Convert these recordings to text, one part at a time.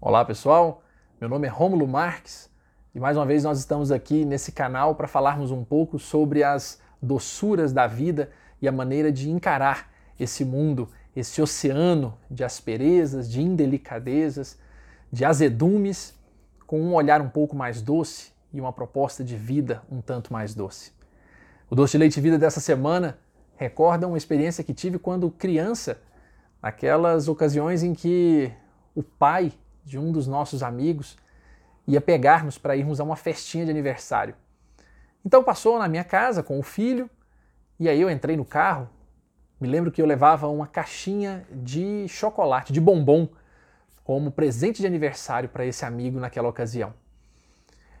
Olá pessoal, meu nome é Rômulo Marques e mais uma vez nós estamos aqui nesse canal para falarmos um pouco sobre as doçuras da vida e a maneira de encarar esse mundo, esse oceano de asperezas, de indelicadezas, de azedumes, com um olhar um pouco mais doce e uma proposta de vida um tanto mais doce. O Doce de Leite Vida dessa semana recorda uma experiência que tive quando criança, naquelas ocasiões em que o pai de um dos nossos amigos ia pegar-nos para irmos a uma festinha de aniversário. Então passou na minha casa com o filho, e aí eu entrei no carro. Me lembro que eu levava uma caixinha de chocolate, de bombom, como presente de aniversário para esse amigo naquela ocasião.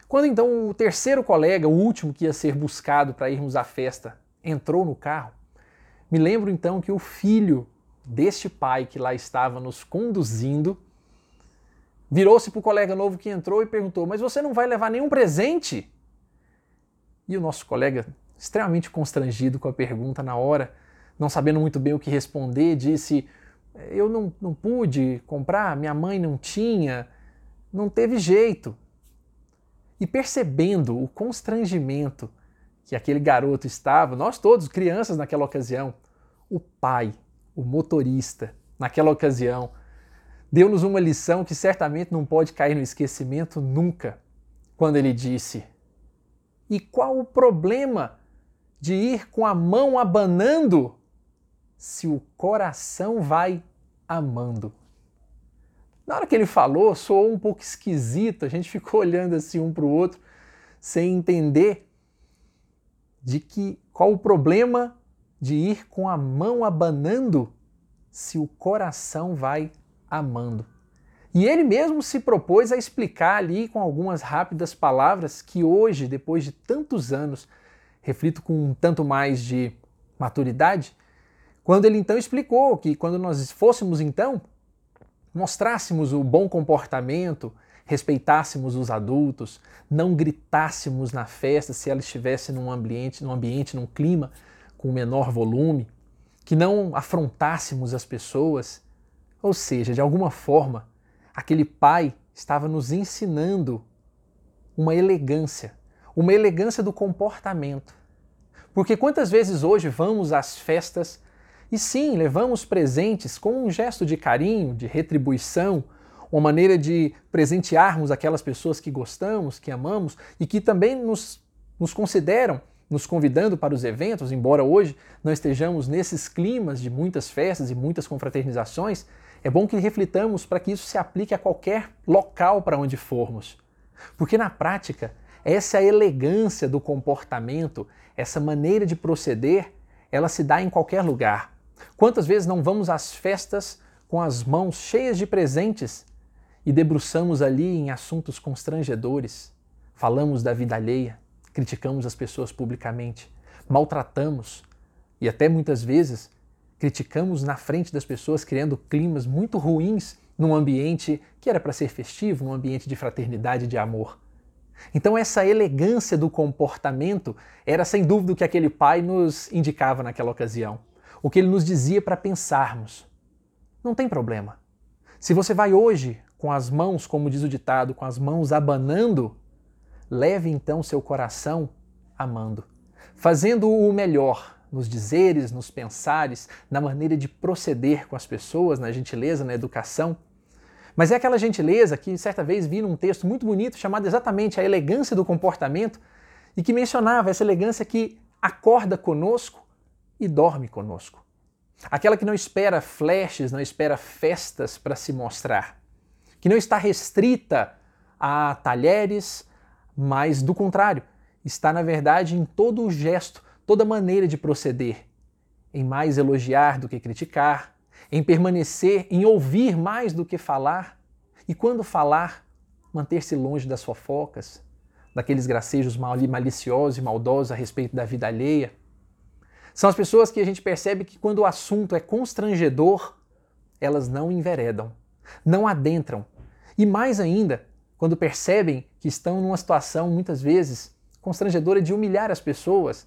Quando então o terceiro colega, o último que ia ser buscado para irmos à festa, entrou no carro, me lembro então que o filho deste pai que lá estava nos conduzindo Virou-se para o colega novo que entrou e perguntou: Mas você não vai levar nenhum presente? E o nosso colega, extremamente constrangido com a pergunta na hora, não sabendo muito bem o que responder, disse: Eu não, não pude comprar, minha mãe não tinha, não teve jeito. E percebendo o constrangimento que aquele garoto estava, nós todos, crianças naquela ocasião, o pai, o motorista, naquela ocasião, deu-nos uma lição que certamente não pode cair no esquecimento nunca, quando ele disse: E qual o problema de ir com a mão abanando se o coração vai amando? Na hora que ele falou, soou um pouco esquisito, a gente ficou olhando assim um para o outro, sem entender de que qual o problema de ir com a mão abanando se o coração vai amando. E ele mesmo se propôs a explicar ali com algumas rápidas palavras que hoje, depois de tantos anos, reflito com um tanto mais de maturidade, quando ele então explicou que quando nós fôssemos então mostrássemos o bom comportamento, respeitássemos os adultos, não gritássemos na festa se ela estivesse num ambiente, num ambiente, num clima com menor volume, que não afrontássemos as pessoas, ou seja, de alguma forma, aquele pai estava nos ensinando uma elegância, uma elegância do comportamento. Porque quantas vezes hoje vamos às festas e sim, levamos presentes com um gesto de carinho, de retribuição, uma maneira de presentearmos aquelas pessoas que gostamos, que amamos e que também nos, nos consideram nos convidando para os eventos, embora hoje não estejamos nesses climas de muitas festas e muitas confraternizações, é bom que reflitamos para que isso se aplique a qualquer local para onde formos. Porque na prática, essa elegância do comportamento, essa maneira de proceder, ela se dá em qualquer lugar. Quantas vezes não vamos às festas com as mãos cheias de presentes e debruçamos ali em assuntos constrangedores? Falamos da vida alheia, criticamos as pessoas publicamente, maltratamos e até muitas vezes criticamos na frente das pessoas, criando climas muito ruins num ambiente que era para ser festivo, num ambiente de fraternidade e de amor. Então, essa elegância do comportamento era sem dúvida o que aquele pai nos indicava naquela ocasião. O que ele nos dizia para pensarmos. Não tem problema. Se você vai hoje com as mãos, como diz o ditado, com as mãos abanando, leve então seu coração amando, fazendo o melhor, nos dizeres, nos pensares, na maneira de proceder com as pessoas, na gentileza, na educação. Mas é aquela gentileza que certa vez vi num texto muito bonito chamado exatamente A Elegância do Comportamento e que mencionava essa elegância que acorda conosco e dorme conosco. Aquela que não espera flashes, não espera festas para se mostrar, que não está restrita a talheres, mas do contrário, está na verdade em todo o gesto, toda maneira de proceder, em mais elogiar do que criticar, em permanecer, em ouvir mais do que falar, e quando falar, manter-se longe das fofocas, daqueles gracejos maliciosos e maldosos a respeito da vida alheia. São as pessoas que a gente percebe que quando o assunto é constrangedor, elas não enveredam, não adentram. E mais ainda, quando percebem que estão numa situação muitas vezes constrangedora de humilhar as pessoas,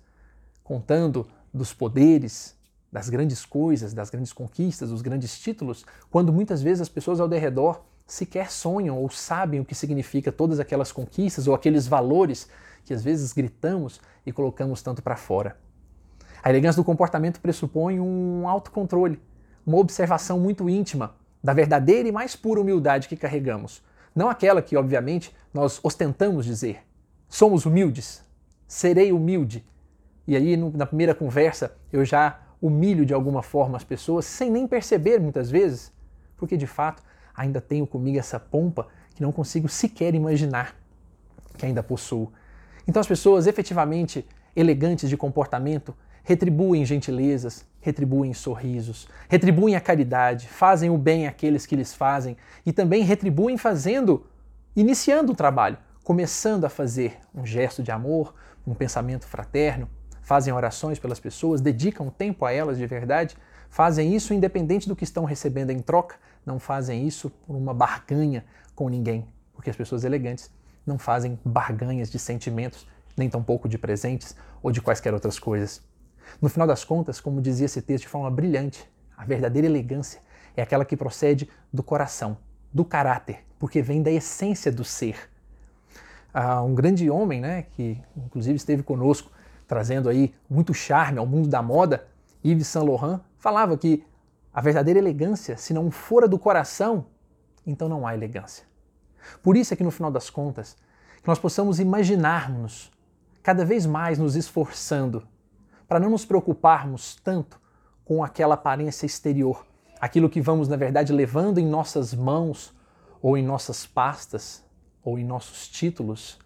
contando dos poderes, das grandes coisas, das grandes conquistas, dos grandes títulos, quando muitas vezes as pessoas ao redor sequer sonham ou sabem o que significa todas aquelas conquistas ou aqueles valores que às vezes gritamos e colocamos tanto para fora. A elegância do comportamento pressupõe um autocontrole, uma observação muito íntima da verdadeira e mais pura humildade que carregamos. Não aquela que, obviamente, nós ostentamos dizer. Somos humildes, serei humilde. E aí, na primeira conversa, eu já humilho de alguma forma as pessoas, sem nem perceber muitas vezes, porque de fato ainda tenho comigo essa pompa que não consigo sequer imaginar que ainda possuo. Então, as pessoas efetivamente elegantes de comportamento retribuem gentilezas, retribuem sorrisos, retribuem a caridade, fazem o bem àqueles que lhes fazem e também retribuem fazendo, iniciando o trabalho, começando a fazer um gesto de amor, um pensamento fraterno, fazem orações pelas pessoas, dedicam tempo a elas de verdade, fazem isso independente do que estão recebendo em troca, não fazem isso por uma barganha com ninguém, porque as pessoas elegantes não fazem barganhas de sentimentos, nem tampouco de presentes ou de quaisquer outras coisas. No final das contas, como dizia esse texto de forma brilhante, a verdadeira elegância é aquela que procede do coração, do caráter, porque vem da essência do ser. Ah, um grande homem, né, que inclusive esteve conosco, trazendo aí muito charme ao mundo da moda, Yves Saint Laurent, falava que a verdadeira elegância, se não fora do coração, então não há elegância. Por isso é que no final das contas, que nós possamos imaginarmos cada vez mais nos esforçando para não nos preocuparmos tanto com aquela aparência exterior, aquilo que vamos, na verdade, levando em nossas mãos, ou em nossas pastas, ou em nossos títulos,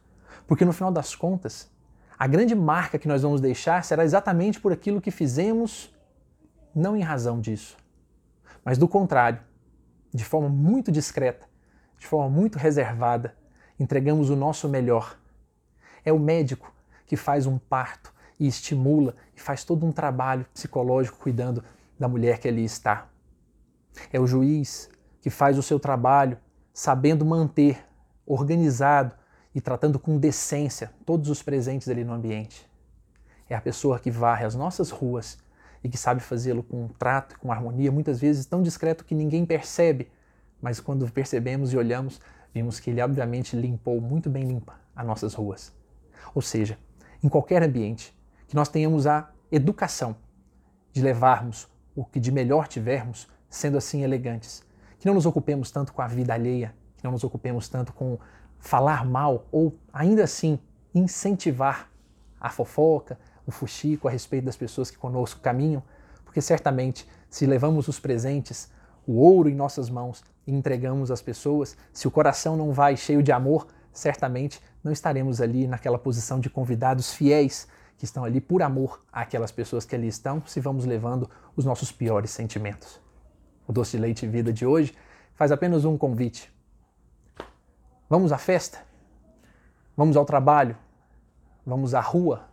porque no final das contas, a grande marca que nós vamos deixar será exatamente por aquilo que fizemos, não em razão disso, mas do contrário, de forma muito discreta, de forma muito reservada, entregamos o nosso melhor. É o médico que faz um parto e estimula e faz todo um trabalho psicológico cuidando da mulher que ali está. É o juiz que faz o seu trabalho sabendo manter organizado e tratando com decência todos os presentes ali no ambiente. É a pessoa que varre as nossas ruas e que sabe fazê-lo com trato, com harmonia, muitas vezes tão discreto que ninguém percebe, mas quando percebemos e olhamos, vimos que ele obviamente limpou muito bem limpa as nossas ruas. Ou seja, em qualquer ambiente, que nós tenhamos a educação de levarmos o que de melhor tivermos, sendo assim elegantes. Que não nos ocupemos tanto com a vida alheia, que não nos ocupemos tanto com falar mal ou, ainda assim, incentivar a fofoca, o fuxico a respeito das pessoas que conosco caminham, porque certamente, se levamos os presentes, o ouro em nossas mãos e entregamos às pessoas, se o coração não vai cheio de amor, certamente não estaremos ali naquela posição de convidados fiéis que estão ali por amor àquelas pessoas que ali estão, se vamos levando os nossos piores sentimentos. O Doce de Leite Vida de hoje faz apenas um convite. Vamos à festa? Vamos ao trabalho? Vamos à rua?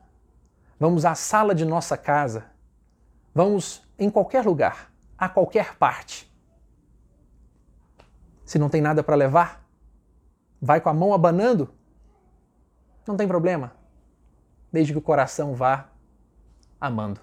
Vamos à sala de nossa casa? Vamos em qualquer lugar, a qualquer parte. Se não tem nada para levar, vai com a mão abanando? Não tem problema desde que o coração vá amando.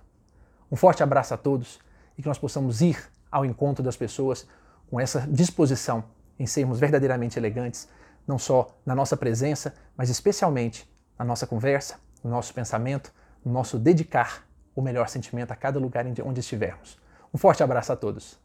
Um forte abraço a todos e que nós possamos ir ao encontro das pessoas com essa disposição em sermos verdadeiramente elegantes, não só na nossa presença, mas especialmente na nossa conversa, no nosso pensamento, no nosso dedicar o melhor sentimento a cada lugar onde estivermos. Um forte abraço a todos.